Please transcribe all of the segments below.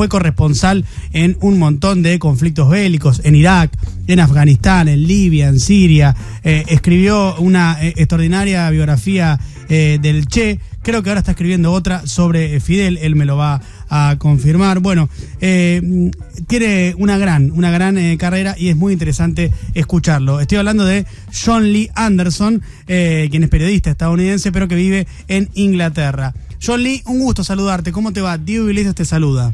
fue corresponsal en un montón de conflictos bélicos, en Irak, en Afganistán, en Libia, en Siria. Eh, escribió una eh, extraordinaria biografía eh, del Che. Creo que ahora está escribiendo otra sobre Fidel, él me lo va a confirmar. Bueno, tiene una gran, una gran carrera y es muy interesante escucharlo. Estoy hablando de John Lee Anderson, quien es periodista estadounidense, pero que vive en Inglaterra. John Lee, un gusto saludarte. ¿Cómo te va? Diego Iglesias te saluda.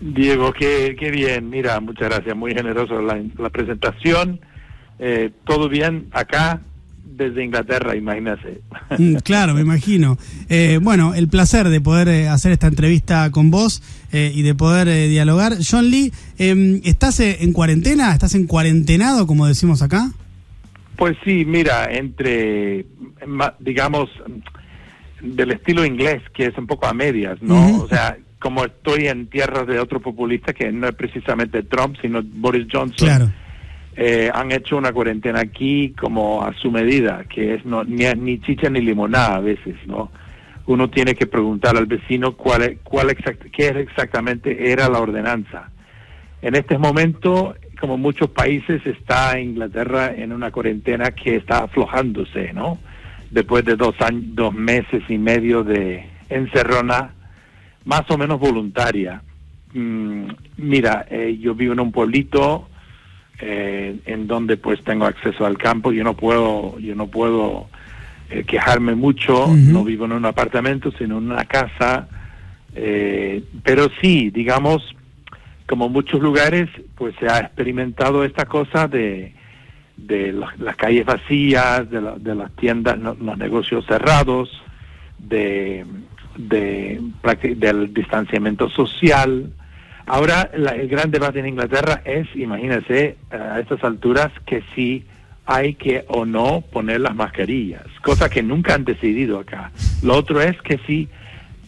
Diego, qué, qué bien. Mira, muchas gracias. Muy generoso la, la presentación. Eh, todo bien acá desde Inglaterra, imagínate. Mm, claro, me imagino. Eh, bueno, el placer de poder eh, hacer esta entrevista con vos y de poder dialogar. John Lee, em, ¿estás en cuarentena? ¿Estás en cuarentenado, como decimos acá? Pues sí, mira, entre, digamos, del estilo inglés, que es un poco a medias, ¿no? O sea, como estoy en tierras de otro populista que no es precisamente Trump, sino Boris Johnson, eh, han hecho una cuarentena aquí como a su medida, que es no, ni, ni chicha ni limonada a veces, ¿no? Uno tiene que preguntar al vecino cuál, cuál exact, qué exactamente era la ordenanza. En este momento, como muchos países, está Inglaterra en una cuarentena que está aflojándose, ¿no? después de dos, años, dos meses y medio de encerrona, más o menos voluntaria. Mm, mira, eh, yo vivo en un pueblito eh, en donde pues tengo acceso al campo. Yo no puedo, yo no puedo eh, quejarme mucho. No vivo en un apartamento, sino en una casa. pero sí, digamos, como muchos lugares, pues se ha experimentado esta cosa de de las calles vacías, de, de las tiendas, los negocios cerrados, de, de, del distanciamiento social. Ahora el gran debate en Inglaterra es, imagínense, a estas alturas, que si hay que o no poner las mascarillas, cosa que nunca han decidido acá. Lo otro es que si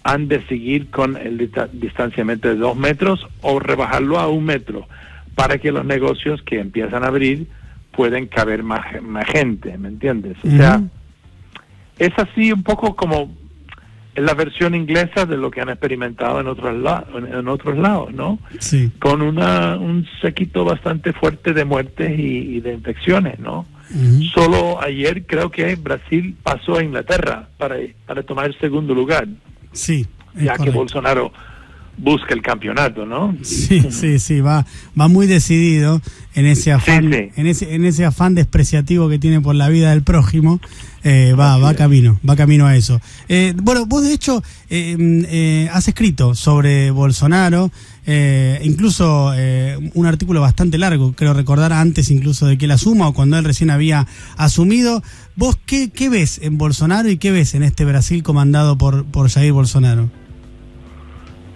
han de seguir con el distanciamiento de dos metros o rebajarlo a un metro para que los negocios que empiezan a abrir pueden caber más, más gente, ¿me entiendes? O sea, es así un poco como la versión inglesa de lo que han experimentado en otros lados, en otros lados, ¿no? Sí. Con una, un séquito bastante fuerte de muertes y, de infecciones, ¿no? Solo ayer creo que Brasil pasó a Inglaterra para, para tomar el segundo lugar. Sí. Ya que Bolsonaro busca el campeonato, ¿no? Sí, sí, sí, va, va muy decidido en ese afán, en ese, en ese afán despreciativo que tiene por la vida del prójimo, eh, va, va camino, va camino a eso. Eh, bueno, vos de hecho eh, has escrito sobre Bolsonaro, incluso un artículo bastante largo, creo recordar antes incluso de que él asuma o cuando él recién había asumido. ¿Vos qué, qué ves en Bolsonaro y qué ves en este Brasil comandado por, por Jair Bolsonaro?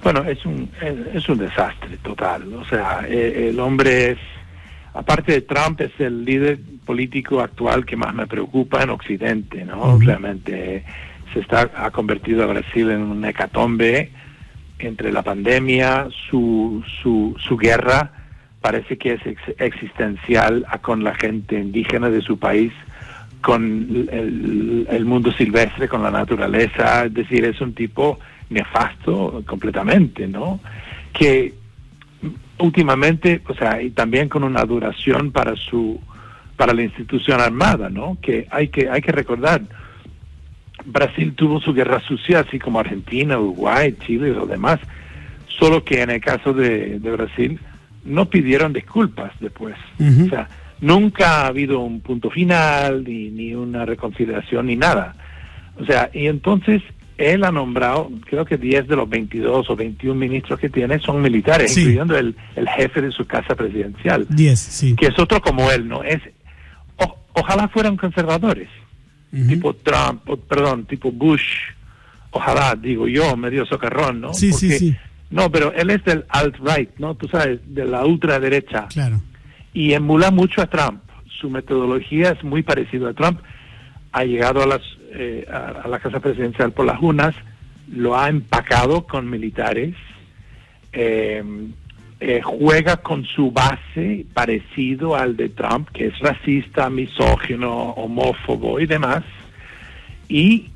Bueno, es un, es, un desastre total. O sea, eh, el hombre es, aparte de Trump, es el líder político actual que más me preocupa en Occidente, ¿no? Realmente se está, ha convertido a Brasil en un hecatombe entre la pandemia, su, su, su guerra, parece que es existencial con la gente indígena de su país, con el, el mundo silvestre, con la naturaleza, es decir, es un tipo nefasto completamente, ¿no? Que últimamente, o sea, y también con una duración para su para la institución armada, ¿no? Que hay que hay que recordar Brasil tuvo su guerra sucia así como Argentina, Uruguay, Chile y lo demás, solo que en el caso de, Brasil no pidieron disculpas después. O sea, nunca ha habido un punto final, ni, ni una reconciliación, ni nada. O sea, y entonces él ha nombrado, creo que 10 de los 22 o 21 ministros que tiene son militares, incluyendo el, jefe de su casa presidencial. 10, sí. Que es otro como él, ¿no? Es, ojalá fueran conservadores, tipo Trump, perdón, tipo Bush, ojalá, digo yo, medio socarrón, ¿no? Sí, sí, sí. No, pero él es del alt-right, ¿no? Tú sabes, de la ultraderecha. Claro. Y emula mucho a Trump. Su metodología es muy parecida a Trump. Ha llegado a las eh, a, la Casa Presidencial por las unas, lo ha empacado con militares, eh, eh, juega con su base parecido al de Trump, que es racista, misógino, homófobo y demás, y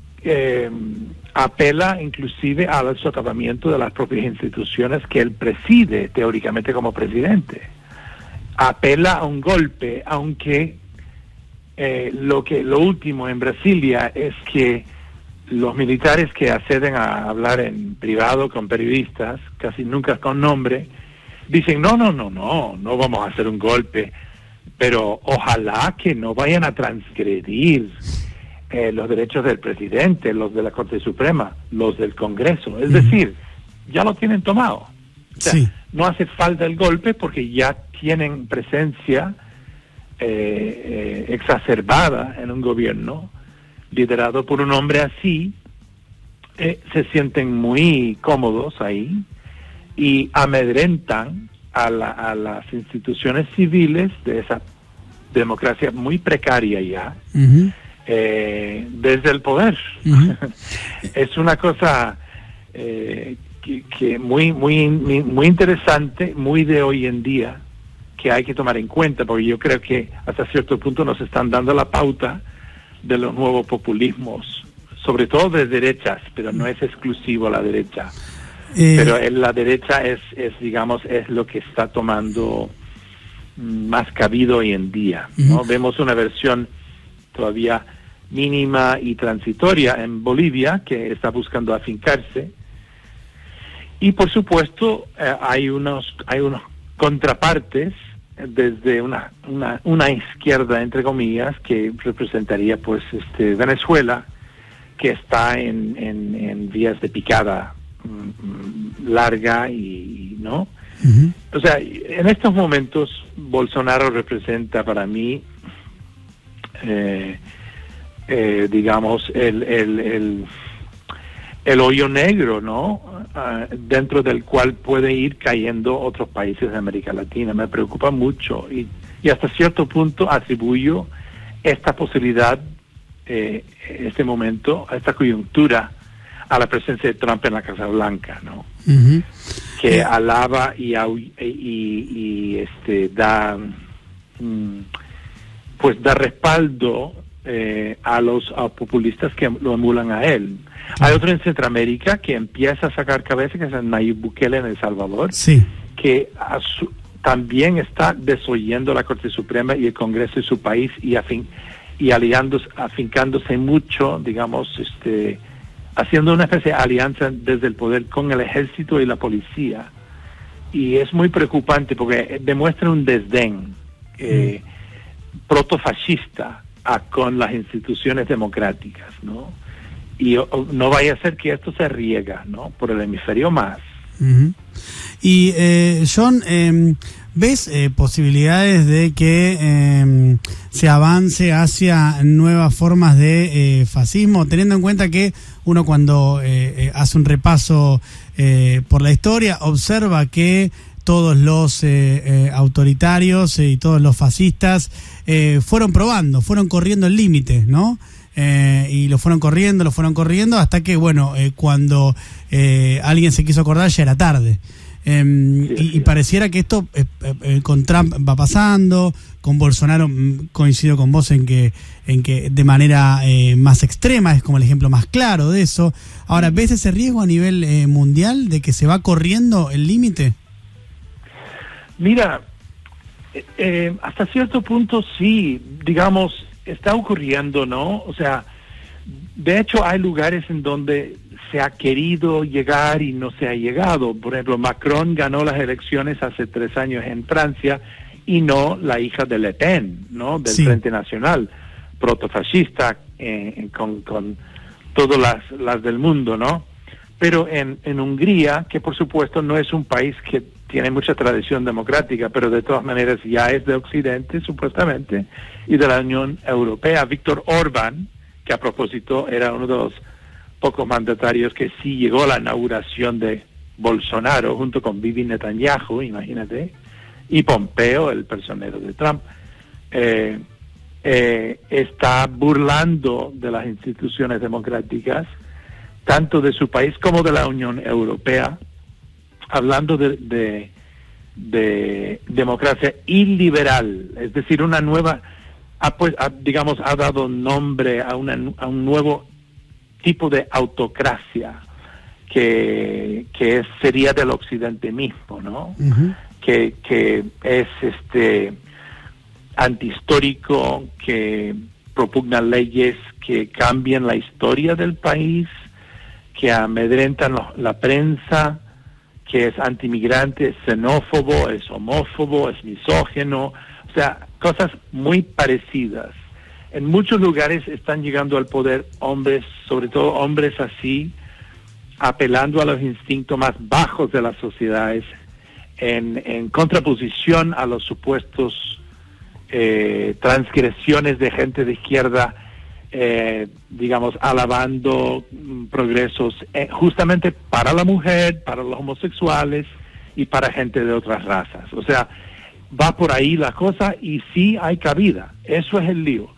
apela inclusive al socavamiento de las propias instituciones que él preside teóricamente como presidente. Apela a un golpe, aunque eh, lo que lo último en Brasilia es que los militares que acceden a hablar en privado con periodistas, casi nunca con nombre, dicen no, no, no, no, no vamos a hacer un golpe, pero ojalá que no vayan a transgredir eh, los derechos del presidente, los de la Corte Suprema, los del Congreso. Es decir, ya lo tienen tomado. No hace falta el golpe porque ya tienen presencia eh, eh, exacerbada en un gobierno liderado por un hombre así. se sienten muy cómodos ahí y amedrentan a, a las instituciones civiles de esa democracia muy precaria ya eh, desde el poder. es una cosa eh, que, muy, muy, muy interesante, muy de hoy en día, que hay que tomar en cuenta, porque yo creo que hasta cierto punto nos están dando la pauta de los nuevos populismos, sobre todo de derechas, pero no es exclusivo a la derecha. Eh, pero en la derecha es, es, digamos, es lo que está tomando más cabido hoy en día. ¿no? Vemos una versión todavía mínima y transitoria en Bolivia, que está buscando afincarse. Y por supuesto eh, hay unos hay unos contrapartes desde una, una, una izquierda entre comillas que representaría pues este Venezuela que está en, en, vías de picada mm, larga y no. O sea en estos momentos Bolsonaro representa para mí eh, eh, digamos, el, el, el, el, hoyo negro, ¿no? Ah, dentro del cual puede ir cayendo otros países de América Latina. Me preocupa mucho y, y hasta cierto punto atribuyo esta posibilidad, eh, este momento, esta coyuntura, a la presencia de Trump en la Casa Blanca, ¿no? Que eh. alaba y, y, y, este da mm, pues da respaldo eh, a los populistas que lo emulan a él. Hay otro en Centroamérica que empieza a sacar cabeza, que es Nayib Bukele en El Salvador, que también está desoyendo la Corte Suprema y el Congreso de su país y, afin, y aliándose, afincándose mucho, digamos, este, haciendo una especie de alianza desde el poder con el ejército y la policía. Y es muy preocupante porque demuestra un desdén eh, mm. protofascista con las instituciones democráticas, ¿no? Y no vaya a ser que esto se riega, ¿no? Por el hemisferio más. Y, eh, John, em, ¿ves eh, posibilidades de que em, se avance hacia nuevas formas de eh, fascismo, teniendo en cuenta que uno cuando hace un repaso por la historia observa que todos los eh, eh, autoritarios y todos los fascistas eh, fueron probando, fueron corriendo el límite, ¿no? y lo fueron corriendo, lo fueron corriendo, hasta que, bueno, cuando alguien se quiso acordar ya era tarde. Em, y, pareciera que esto con Trump va pasando, con Bolsonaro mm, coincido con vos en que, en que de manera más extrema es como el ejemplo más claro de eso. Ahora, ¿ves ese riesgo a nivel mundial de que se va corriendo el límite? Mira, eh, eh, hasta cierto punto sí, digamos, está ocurriendo, ¿no? O sea, de hecho hay lugares en donde se ha querido llegar y no se ha llegado. Por ejemplo, Macron ganó las elecciones hace tres años en Francia y no la hija de Le Pen, ¿no? Del Frente Nacional, protofascista, eh, con, con todas las, las del mundo, ¿no? Pero en, en Hungría, que por supuesto no es un país que tiene mucha tradición democrática, pero de todas maneras ya es de Occidente, supuestamente, y de la Unión Europea. Víctor Orbán, que a propósito era uno de los pocos mandatarios que sí llegó a la inauguración de Bolsonaro junto con Bibi Netanyahu, imagínate, y Pompeo, el personero de Trump, eh, eh, está burlando de las instituciones democráticas, tanto de su país como de la Unión Europea, hablando de, de, democracia iliberal, es decir, una nueva, ha, pues, digamos, ha dado nombre a, una, a un nuevo tipo de autocracia que, que sería del occidente mismo, ¿no? que, que es este antihistórico, que propugna leyes que cambian la historia del país, que amedrentan la prensa, que es antimigrante, es xenófobo, es homófobo, es misógeno, o sea, cosas muy parecidas. En muchos lugares están llegando al poder hombres, sobre todo hombres así, apelando a los instintos más bajos de las sociedades, en, contraposición a los supuestos eh, transgresiones de gente de izquierda, eh, digamos, alabando mm, progresos eh, justamente para la mujer, para los homosexuales y para gente de otras razas. O sea, va por ahí la cosa y sí hay cabida. Eso es el lío.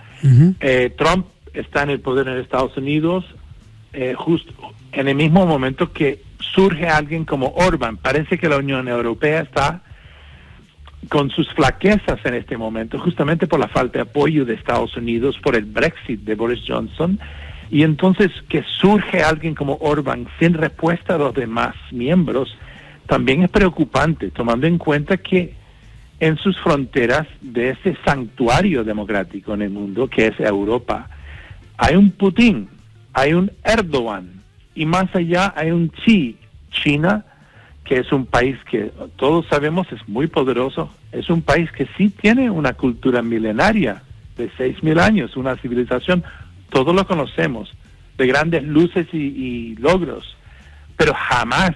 Trump está en el poder en Estados Unidos justo en el mismo momento que surge alguien como Orban. Parece que la Unión Europea está con sus flaquezas en este momento, justamente por la falta de apoyo de Estados Unidos, por el Brexit de Boris Johnson, y entonces que surge alguien como Orban sin respuesta a los demás miembros, también es preocupante, tomando en cuenta que en sus fronteras de ese santuario democrático en el mundo, que es Europa, hay un Putin, hay un Erdogan, y más allá hay un Xi, China, que es un país que todos sabemos es muy poderoso, es un país que sí tiene una cultura milenaria de seis mil años, una civilización, todos lo conocemos, de grandes luces y, logros, pero jamás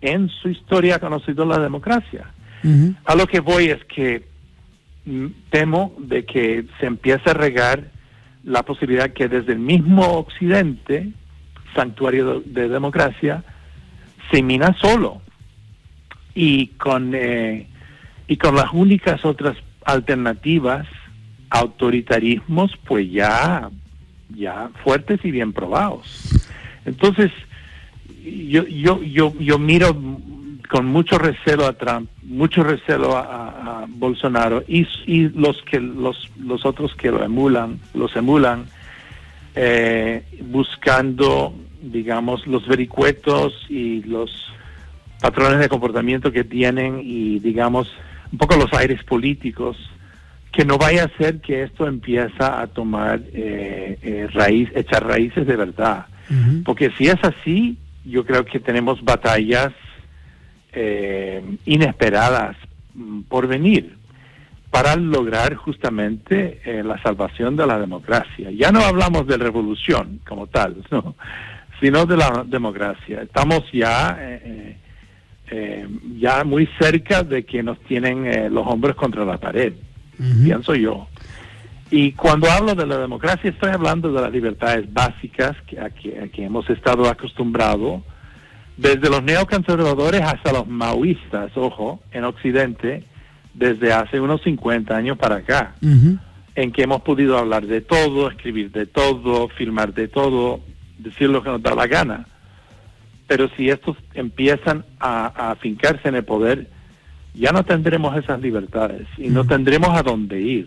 en su historia ha conocido la democracia. A lo que voy es que mm, temo de que se empiece a regar la posibilidad que desde el mismo Occidente santuario de, democracia, se mina solo. Y con, eh, y con las únicas otras alternativas, autoritarismos, pues ya, ya fuertes y bien probados. Entonces, yo, yo, yo, yo miro con mucho recelo a Trump, mucho recelo a, Bolsonaro y, y, los que los, los otros que lo emulan, los emulan, eh, buscando, digamos, los vericuetos y los patrones de comportamiento que tienen y, digamos, un poco los aires políticos, que no vaya a ser que esto empieza a tomar eh, eh, raíz, echar raíces de verdad. Porque si es así, yo creo que tenemos batallas inesperadas mm, por venir para lograr justamente eh, la salvación de la democracia. Ya no hablamos de revolución como tal, ¿no? sino de la democracia. Estamos ya, eh, eh, ya muy cerca de que nos tienen los hombres contra la pared, pienso yo. Y cuando hablo de la democracia estoy hablando de las libertades básicas que, a, que, a que hemos estado acostumbrados, desde los neoconservadores hasta los maoístas, ojo, en Occidente, desde hace unos 50 años para acá, en que hemos podido hablar de todo, escribir de todo, filmar de todo, decir lo que nos da la gana. Pero si estos empiezan a, afincarse en el poder, ya no tendremos esas libertades y no tendremos a dónde ir.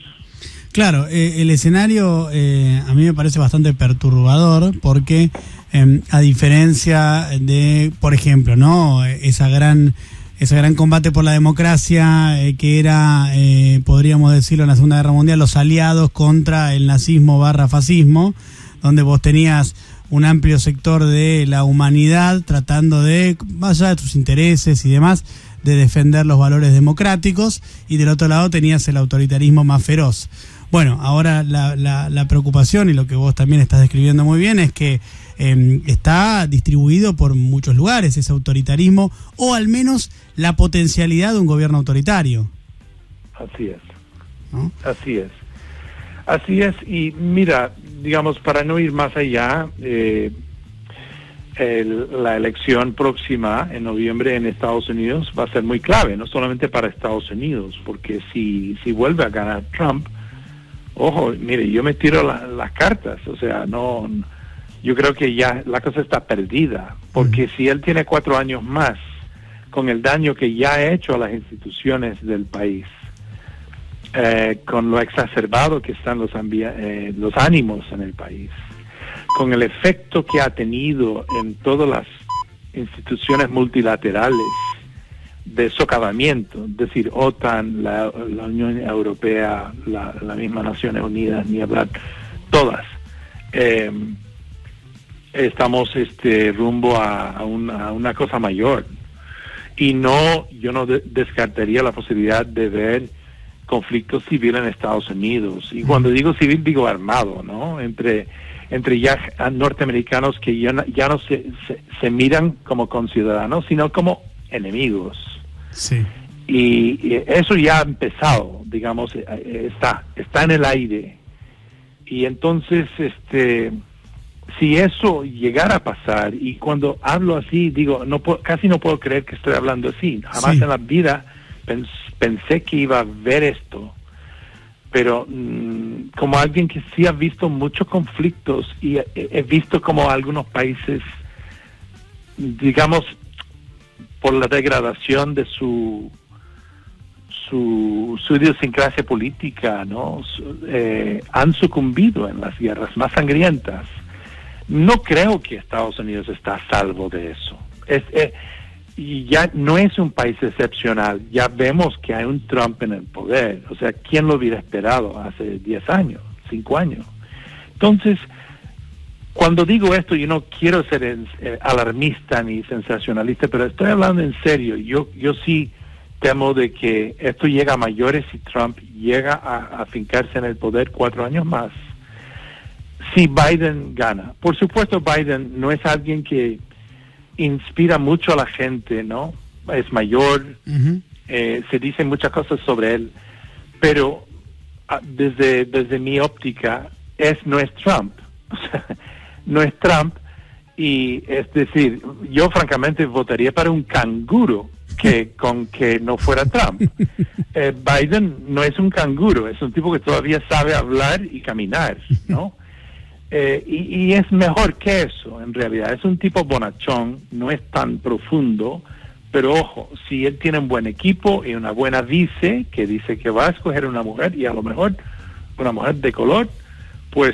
Claro, eh, el escenario eh, a mí me parece bastante perturbador porque em, a diferencia de, por ejemplo, no esa gran ese gran combate por la democracia eh, que era, eh, podríamos decirlo, en la Segunda Guerra Mundial, los aliados contra el nazismo barra fascismo, donde vos tenías un amplio sector de la humanidad tratando de, más allá de tus intereses y demás, de defender los valores democráticos, y del otro lado tenías el autoritarismo más feroz. Bueno, ahora la, la, la preocupación y lo que vos también estás describiendo muy bien es que Em, está distribuido por muchos lugares ese autoritarismo o al menos la potencialidad de un gobierno autoritario. Así es. Así es. Así es. Y mira, digamos, para no ir más allá, eh, la elección próxima en noviembre en Estados Unidos va a ser muy clave, no solamente para Estados Unidos, porque si, si vuelve a ganar Trump, ojo, mire, yo me tiro las cartas, o sea, no yo creo que ya la cosa está perdida, porque si él tiene cuatro años más, con el daño que ya ha hecho a las instituciones del país, eh, con lo exacerbado que están los, eh, los ánimos en el país, con el efecto que ha tenido en todas las instituciones multilaterales de socavamiento, es decir, OTAN, la, Unión Europea, la, misma Naciones Unidas, ni hablar, todas. Eh, estamos este rumbo a, una, cosa mayor y no yo no descartaría la posibilidad de ver conflictos civiles en Estados Unidos. Y cuando digo civil digo armado no entre entre ya norteamericanos que ya no, ya no se, se, miran como conciudadanos sino como enemigos. Sí. Y, eso ya ha empezado digamos eh, eh, está está en el aire. Y entonces este si eso llegara a pasar, y cuando hablo así, digo, no casi no puedo creer que estoy hablando así. Jamás en la vida pensé que iba a ver esto. Pero mm, como alguien que sí ha visto muchos conflictos y he, visto como algunos países, digamos, por la degradación de su su, su idiosincrasia política, ¿no? Eh, han sucumbido en las guerras más sangrientas no creo que Estados Unidos está a salvo de eso. Es, eh, y ya no es un país excepcional. Ya vemos que hay un Trump en el poder. O sea, ¿quién lo hubiera esperado hace 10 años, 5 años? Entonces, cuando digo esto, yo no quiero ser alarmista ni sensacionalista, pero estoy hablando en serio. Yo, yo sí temo de que esto llega a mayores si Trump llega a, a fincarse en el poder cuatro años más si Biden gana. Por supuesto, Biden no es alguien que inspira mucho a la gente, ¿no? Es mayor, eh, se dicen muchas cosas sobre él, pero ah, desde, desde mi óptica es no es Trump, no es Trump y es decir, yo francamente votaría para un canguro que con que no fuera Trump. Eh, Biden no es un canguro, es un tipo que todavía sabe hablar y caminar, ¿no? Eh, y, es mejor que eso, en realidad. Es un tipo bonachón, no es tan profundo, pero ojo, si él tiene un buen equipo y una buena vice, que dice que va a escoger una mujer y a lo mejor una mujer de color, pues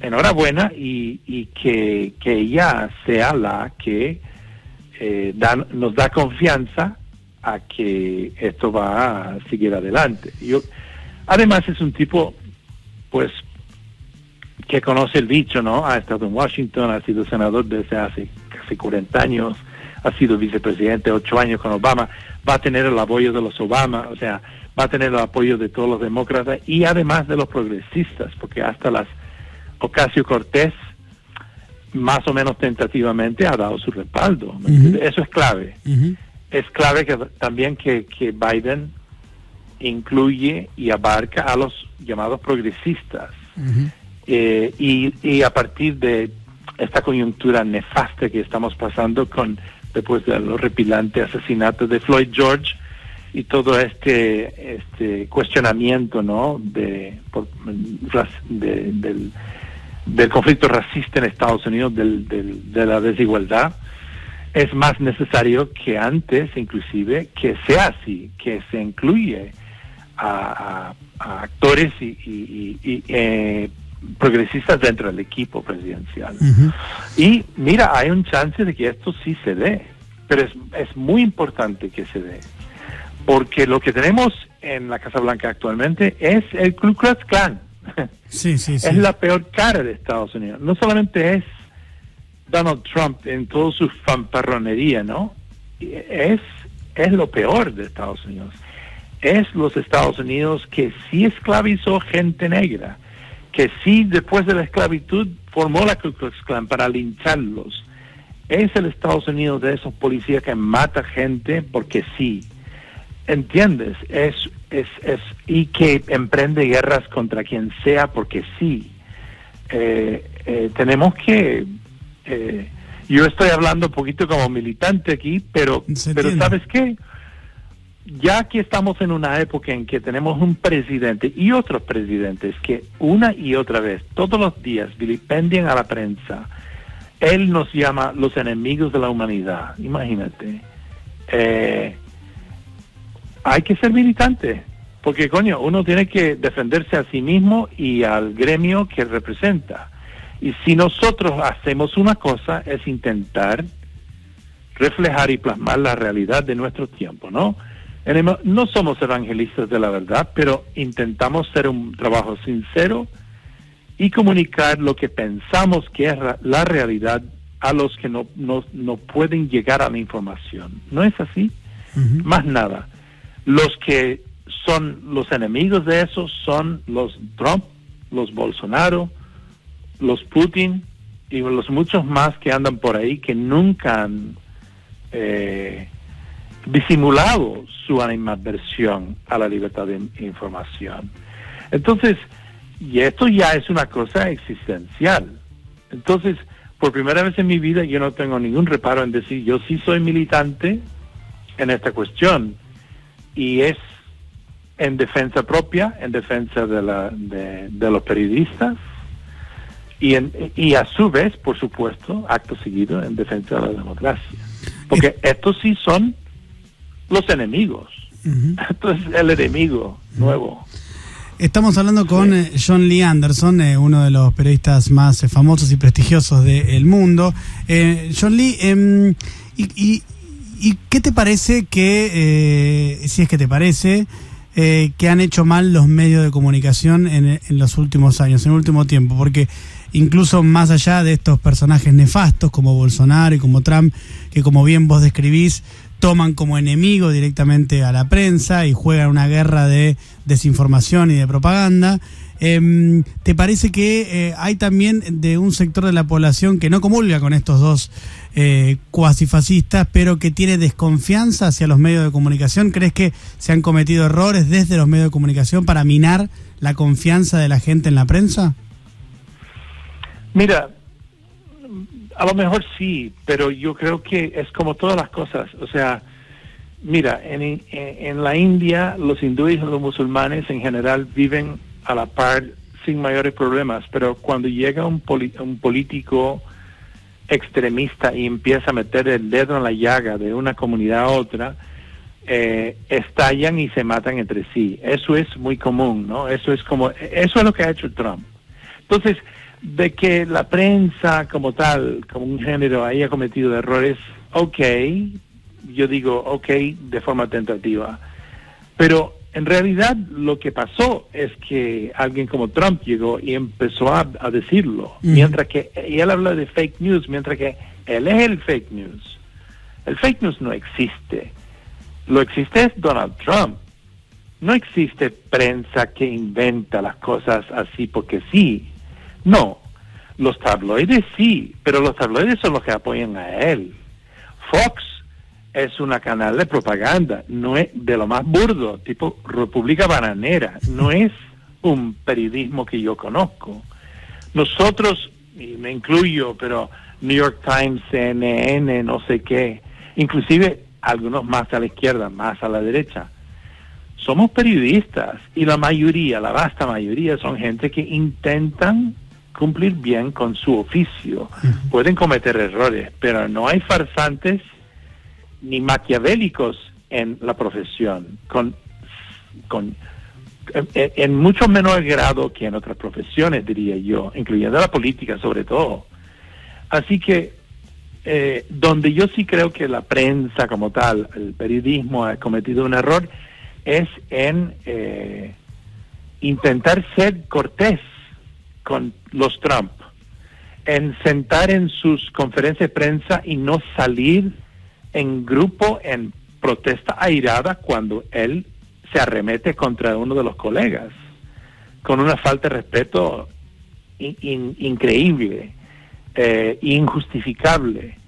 enhorabuena y, y que, que ella sea la que eh, nos da confianza a que esto va a seguir adelante. Yo, además es un tipo pues que conoce el bicho, ¿no? Ha estado en Washington, ha sido senador desde hace casi 40 años, ha sido vicepresidente ocho años con Obama, va a tener el apoyo de los Obama, o sea, va a tener el apoyo de todos los demócratas y además de los progresistas, porque hasta las Ocasio Cortés, más o menos tentativamente, ha dado su respaldo. Eso es clave. Es clave que también que, que Biden incluye y abarca a los llamados progresistas. Eh, y, a partir de esta coyuntura nefasta que estamos pasando con después de los repilantes asesinatos de Floyd George y todo este este cuestionamiento no de, del, del, conflicto racista en Estados Unidos del, de la desigualdad es más necesario que antes inclusive que sea así que se incluye a, actores y, y, y eh, progresistas dentro del equipo presidencial. Y mira, hay un chance de que esto sí se dé, pero es, es muy importante que se dé, porque lo que tenemos en la Casa Blanca actualmente es el Ku Klux Klan. Sí, sí, sí. Es la peor cara de Estados Unidos. No solamente es Donald Trump en toda su fanfarronería, ¿no? Es, es lo peor de Estados Unidos. Es los Estados Unidos que sí esclavizó gente negra, que sí después de la esclavitud formó la Ku Klux Klan para lincharlos. Es el Estados Unidos de esos policías que mata gente porque sí. ¿Entiendes? Es, es, es, y que emprende guerras contra quien sea porque sí. Eh, eh, tenemos que... Eh, yo estoy hablando un poquito como militante aquí, pero, pero ¿sabes qué? Ya que estamos en una época en que tenemos un presidente y otros presidentes que una y otra vez, todos los días, vilipendian a la prensa, él nos llama los enemigos de la humanidad, imagínate. Eh, hay que ser militante, porque coño, uno tiene que defenderse a sí mismo y al gremio que representa. Y si nosotros hacemos una cosa es intentar reflejar y plasmar la realidad de nuestro tiempo, ¿no? No somos evangelistas de la verdad, pero intentamos hacer un trabajo sincero y comunicar lo que pensamos que es la realidad a los que no, no, pueden llegar a la información. ¿No es así? Más nada. Los que son los enemigos de eso son los Trump, los Bolsonaro, los Putin y los muchos más que andan por ahí que nunca han eh, disimulado su animadversión a la libertad de información. Entonces, y esto ya es una cosa existencial. Entonces, por primera vez en mi vida yo no tengo ningún reparo en decir yo sí soy militante en esta cuestión y es en defensa propia, en defensa de, la, de, los periodistas y, en, y a su vez, por supuesto, acto seguido, en defensa de la democracia. Porque estos sí son los enemigos. Esto es el enemigo nuevo. Estamos hablando con eh, John Lee Anderson, eh, uno de los periodistas más eh, famosos y prestigiosos del mundo. John Lee, em, y, qué te parece que, si es que te parece, que han hecho mal los medios de comunicación en, en, los últimos años, en el último tiempo? Porque incluso más allá de estos personajes nefastos como Bolsonaro y como Trump, que como bien vos describís, toman como enemigo directamente a la prensa y juegan una guerra de desinformación y de propaganda. Em, ¿Te parece que eh, hay también de un sector de la población que no comulga con estos dos eh, cuasi fascistas, pero que tiene desconfianza hacia los medios de comunicación? ¿Crees que se han cometido errores desde los medios de comunicación para minar la confianza de la gente en la prensa? Mira, a lo mejor sí, pero yo creo que es como todas las cosas. O sea, mira, en, en, la India los hindúes y los musulmanes en general viven a la par sin mayores problemas, pero cuando llega un, un político extremista y empieza a meter el dedo en la llaga de una comunidad a otra, eh, estallan y se matan entre sí. Eso es muy común, ¿no? Eso es como, eso es lo que ha hecho Trump. Entonces, de que la prensa como tal, como un género, haya cometido errores, ok, yo digo ok de forma tentativa. Pero en realidad lo que pasó es que alguien como Trump llegó y empezó a, decirlo, mientras que y él habla de fake news, mientras que él es el fake news. El fake news no existe. Lo existe es Donald Trump. No existe prensa que inventa las cosas así porque sí. No, los tabloides sí, pero los tabloides son los que apoyan a él. Fox es una canal de propaganda, no es de lo más burdo, tipo República Bananera, no es un periodismo que yo conozco. Nosotros, y me incluyo, pero New York Times, CNN, no sé qué, inclusive algunos más a la izquierda, más a la derecha, somos periodistas y la mayoría, la vasta mayoría, son gente que intentan cumplir bien con su oficio. Pueden cometer errores, pero no hay farsantes ni maquiavélicos en la profesión, con, con en, mucho menor grado que en otras profesiones, diría yo, incluyendo la política sobre todo. Así que eh, donde yo sí creo que la prensa como tal, el periodismo ha cometido un error, es en eh, intentar ser cortés con los Trump en sentar en sus conferencias de prensa y no salir en grupo en protesta airada cuando él se arremete contra uno de los colegas, con una falta de respeto increíble, eh, injustificable.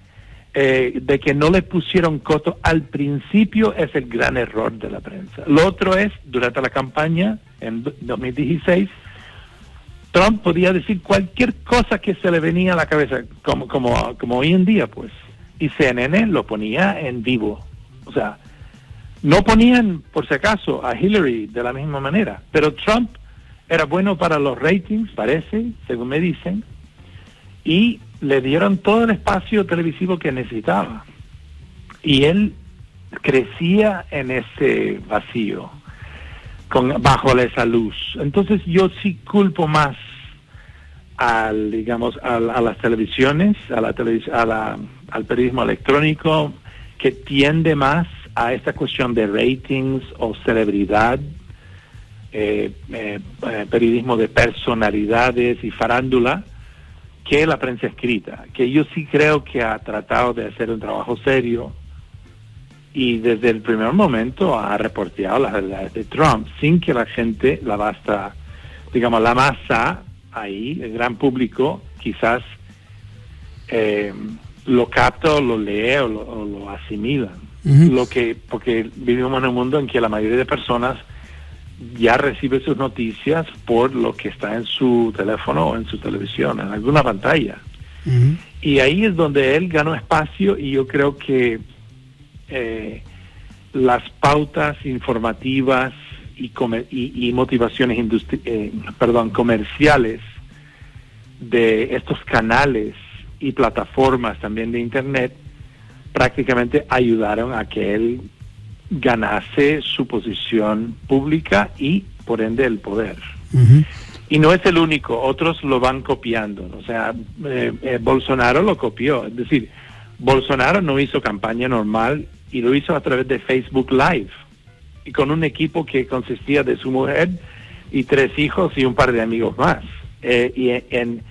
Eh, de que no le pusieron coto al principio es el gran error de la prensa. Lo otro es, durante la campaña en 2016, Trump podía decir cualquier cosa que se le venía a la cabeza, como, como, como hoy en día, pues. Y CNN lo ponía en vivo. O sea, no ponían, por si acaso, a Hillary de la misma manera. Pero Trump era bueno para los ratings, parece, según me dicen, y le dieron todo el espacio televisivo que necesitaba. Y él crecía en ese vacío con, bajo esa luz. Entonces yo sí culpo más al, digamos, a, las televisiones, a la, a la, al periodismo electrónico, que tiende más a esta cuestión de ratings o celebridad, eh, eh, eh, periodismo de personalidades y farándula, que la prensa escrita, que yo sí creo que ha tratado de hacer un trabajo serio y desde el primer momento ha reporteado las verdades de Trump sin que la gente, la basta, digamos, la masa ahí, el gran público, quizás eh, lo capta o lo lee o lo, asimila. Lo que, porque vivimos en un mundo en que la mayoría de personas ya recibe sus noticias por lo que está en su teléfono o en su televisión, en alguna pantalla. Y ahí es donde él ganó espacio y yo creo que eh, las pautas informativas y, y, motivaciones eh, perdón, comerciales de estos canales y plataformas también de Internet prácticamente ayudaron a que él ganase su posición pública y por ende el poder. Y no es el único, otros lo van copiando. O sea, eh, eh, Bolsonaro lo copió. Es decir, Bolsonaro no hizo campaña normal y lo hizo a través de Facebook Live y con un equipo que consistía de su mujer y tres hijos y un par de amigos más. Eh, y en,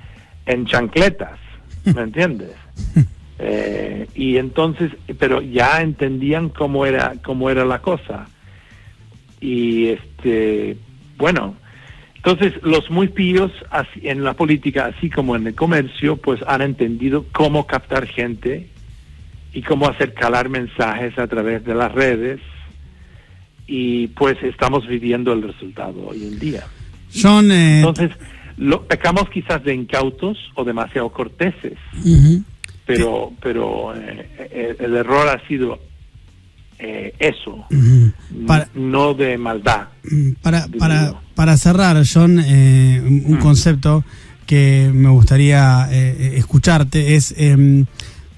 en chancletas, ¿me entiendes? Eh, y entonces, pero ya entendían cómo era, cómo era la cosa. Y este, bueno, entonces los muy píos en la política, así como en el comercio, pues han entendido cómo captar gente y cómo hacer calar mensajes a través de las redes. Y pues estamos viviendo el resultado hoy en día. Son, eh, Entonces, lo, pecamos quizás de incautos o demasiado corteses pero pero eh, eh, el error ha sido eh, eso, no de maldad. Para, para, para cerrar, John, un concepto que me gustaría escucharte es em,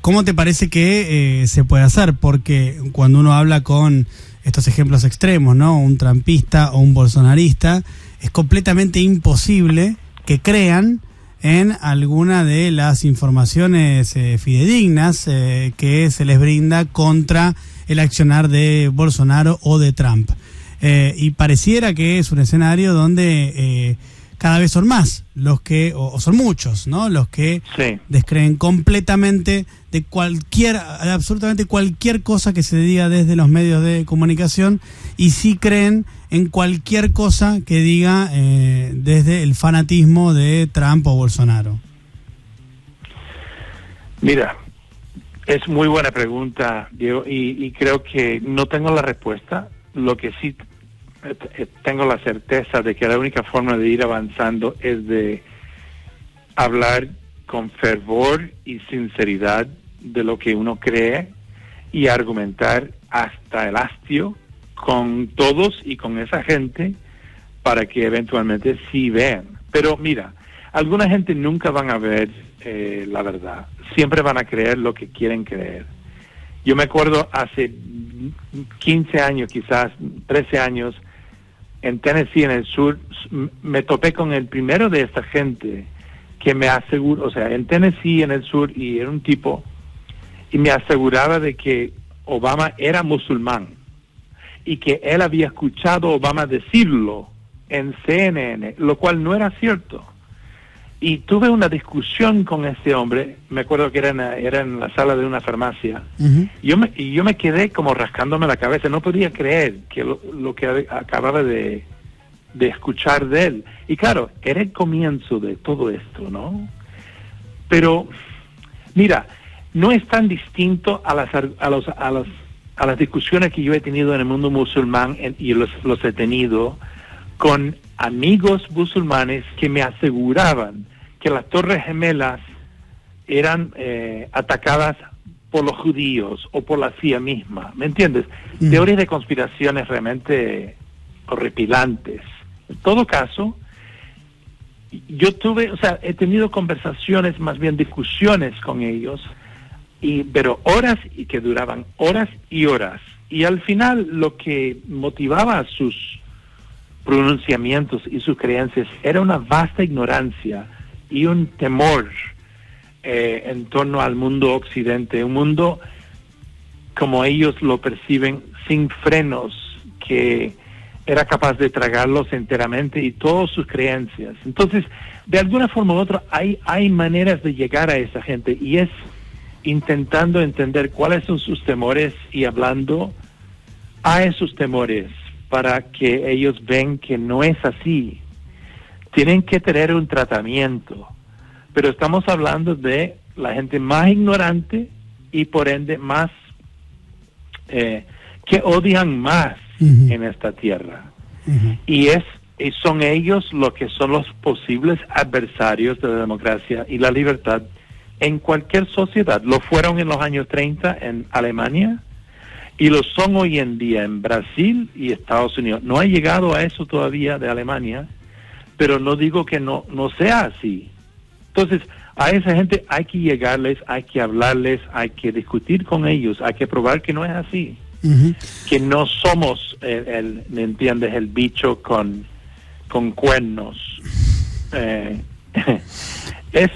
cómo te parece que se puede hacer, porque cuando uno habla con estos ejemplos extremos, ¿no? Un trampista o un bolsonarista, es completamente imposible que crean en alguna de las informaciones eh, fidedignas eh, que se les brinda contra el accionar de Bolsonaro o de Trump. Eh, y pareciera que es un escenario donde cada vez son más los que, o, son muchos, ¿no? Los que descreen completamente de cualquier, absolutamente cualquier cosa que se diga desde los medios de comunicación y sí creen en cualquier cosa que diga eh, desde el fanatismo de Trump o Bolsonaro? Mira, es muy buena pregunta, Diego, y, creo que no tengo la respuesta. Lo que sí tengo la certeza de que la única forma de ir avanzando es de hablar con fervor y sinceridad de lo que uno cree y argumentar hasta el hastio con todos y con esa gente para que eventualmente sí vean. Pero mira, alguna gente nunca van a ver eh, la verdad, siempre van a creer lo que quieren creer. Yo me acuerdo hace 15 años, quizás 13 años, en Tennessee, en el sur, me topé con el primero de esta gente que me aseguró, o sea, en Tennessee, en el sur, y era un tipo, y me aseguraba de que Obama era musulmán y que él había escuchado Obama decirlo en CNN, lo cual no era cierto. Y tuve una discusión con ese hombre, me acuerdo que era en, era en la sala de una farmacia, yo me, y yo me quedé como rascándome la cabeza, no podía creer que lo, que acababa de, de escuchar de él. Y claro, era el comienzo de todo esto, ¿no? Pero, mira, no es tan distinto a las, a los, a los a las discusiones que yo he tenido en el mundo musulmán y los, los he tenido con amigos musulmanes que me aseguraban que las torres gemelas eran eh, atacadas por los judíos o por la CIA misma, ¿me entiendes? Mm. Teorías de conspiraciones realmente horripilantes. En todo caso, yo tuve, o sea, he tenido conversaciones, más bien discusiones con ellos, y, pero horas y que duraban horas y horas. Y al final lo que motivaba sus pronunciamientos y sus creencias era una vasta ignorancia y un temor eh, en torno al mundo occidente, un mundo como ellos lo perciben, sin frenos, que era capaz de tragarlos enteramente y todas sus creencias. Entonces, de alguna forma u otra, hay, hay maneras de llegar a esa gente y es intentando entender cuáles son sus temores y hablando a esos temores para que ellos ven que no es así. Tienen que tener un tratamiento, pero estamos hablando de la gente más ignorante y por ende más eh, que odian más en esta tierra. Y es y son ellos los que son los posibles adversarios de la democracia y la libertad en cualquier sociedad. Lo fueron en los años 30 en Alemania y lo son hoy en día en Brasil y Estados Unidos. No ha llegado a eso todavía de Alemania, pero no digo que no, no sea así. Entonces, a esa gente hay que llegarles, hay que hablarles, hay que discutir con ellos, hay que probar que no es así. Que no somos, el, ¿me entiendes?, el bicho con, con cuernos. Eh, es,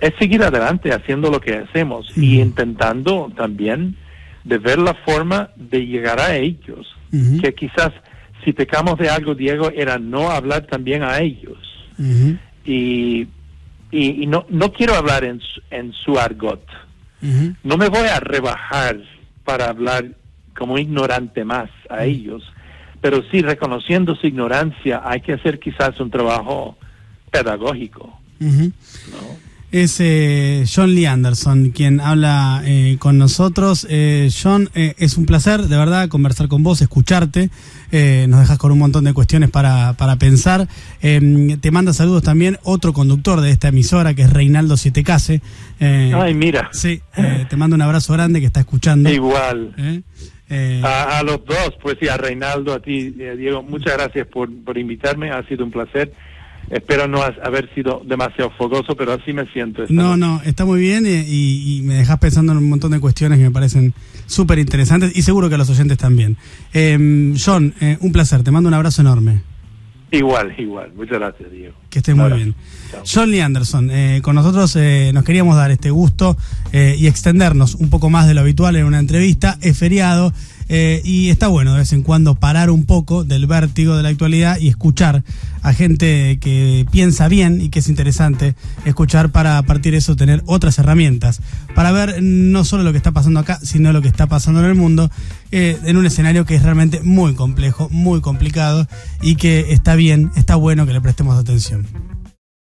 es seguir adelante haciendo lo que hacemos y intentando también de ver la forma de llegar a ellos. Que quizás si pecamos de algo, Diego, era no hablar también a ellos. Y y, no, no quiero hablar en, en su argot. No me voy a rebajar para hablar como ignorante más a ellos, pero sí reconociendo su ignorancia hay que hacer quizás un trabajo pedagógico. Es eh, John Lee Anderson quien habla eh, con nosotros. Eh, John, es un placer de verdad conversar con vos, escucharte. nos dejas con un montón de cuestiones para, para pensar. Em, te manda saludos también otro conductor de esta emisora que es Reinaldo Sietecase. Ay, mira. Sí, te mando un abrazo grande que está escuchando. Igual. A, a, los dos, pues sí, a Reinaldo, a ti, Diego, muchas gracias por, por invitarme, ha sido un placer Espero no haber sido demasiado fogoso, pero así me siento. No, no, está muy bien eh, y, me dejas pensando en un montón de cuestiones que me parecen súper interesantes y seguro que a los oyentes también. Eh, John, eh, un placer, te mando un abrazo enorme. Igual, igual. Muchas gracias, Diego. Que estés muy bien. John Lee Anderson, eh, con nosotros nos queríamos dar este gusto y extendernos un poco más de lo habitual en una entrevista. Es feriado. Eh, y está bueno de vez en cuando parar un poco del vértigo de la actualidad y escuchar a gente que piensa bien y que es interesante escuchar para a partir de eso tener otras herramientas para ver no solo lo que está pasando acá, sino lo que está pasando en el mundo eh, en un escenario que es realmente muy complejo, muy complicado y que está bien, está bueno que le prestemos atención.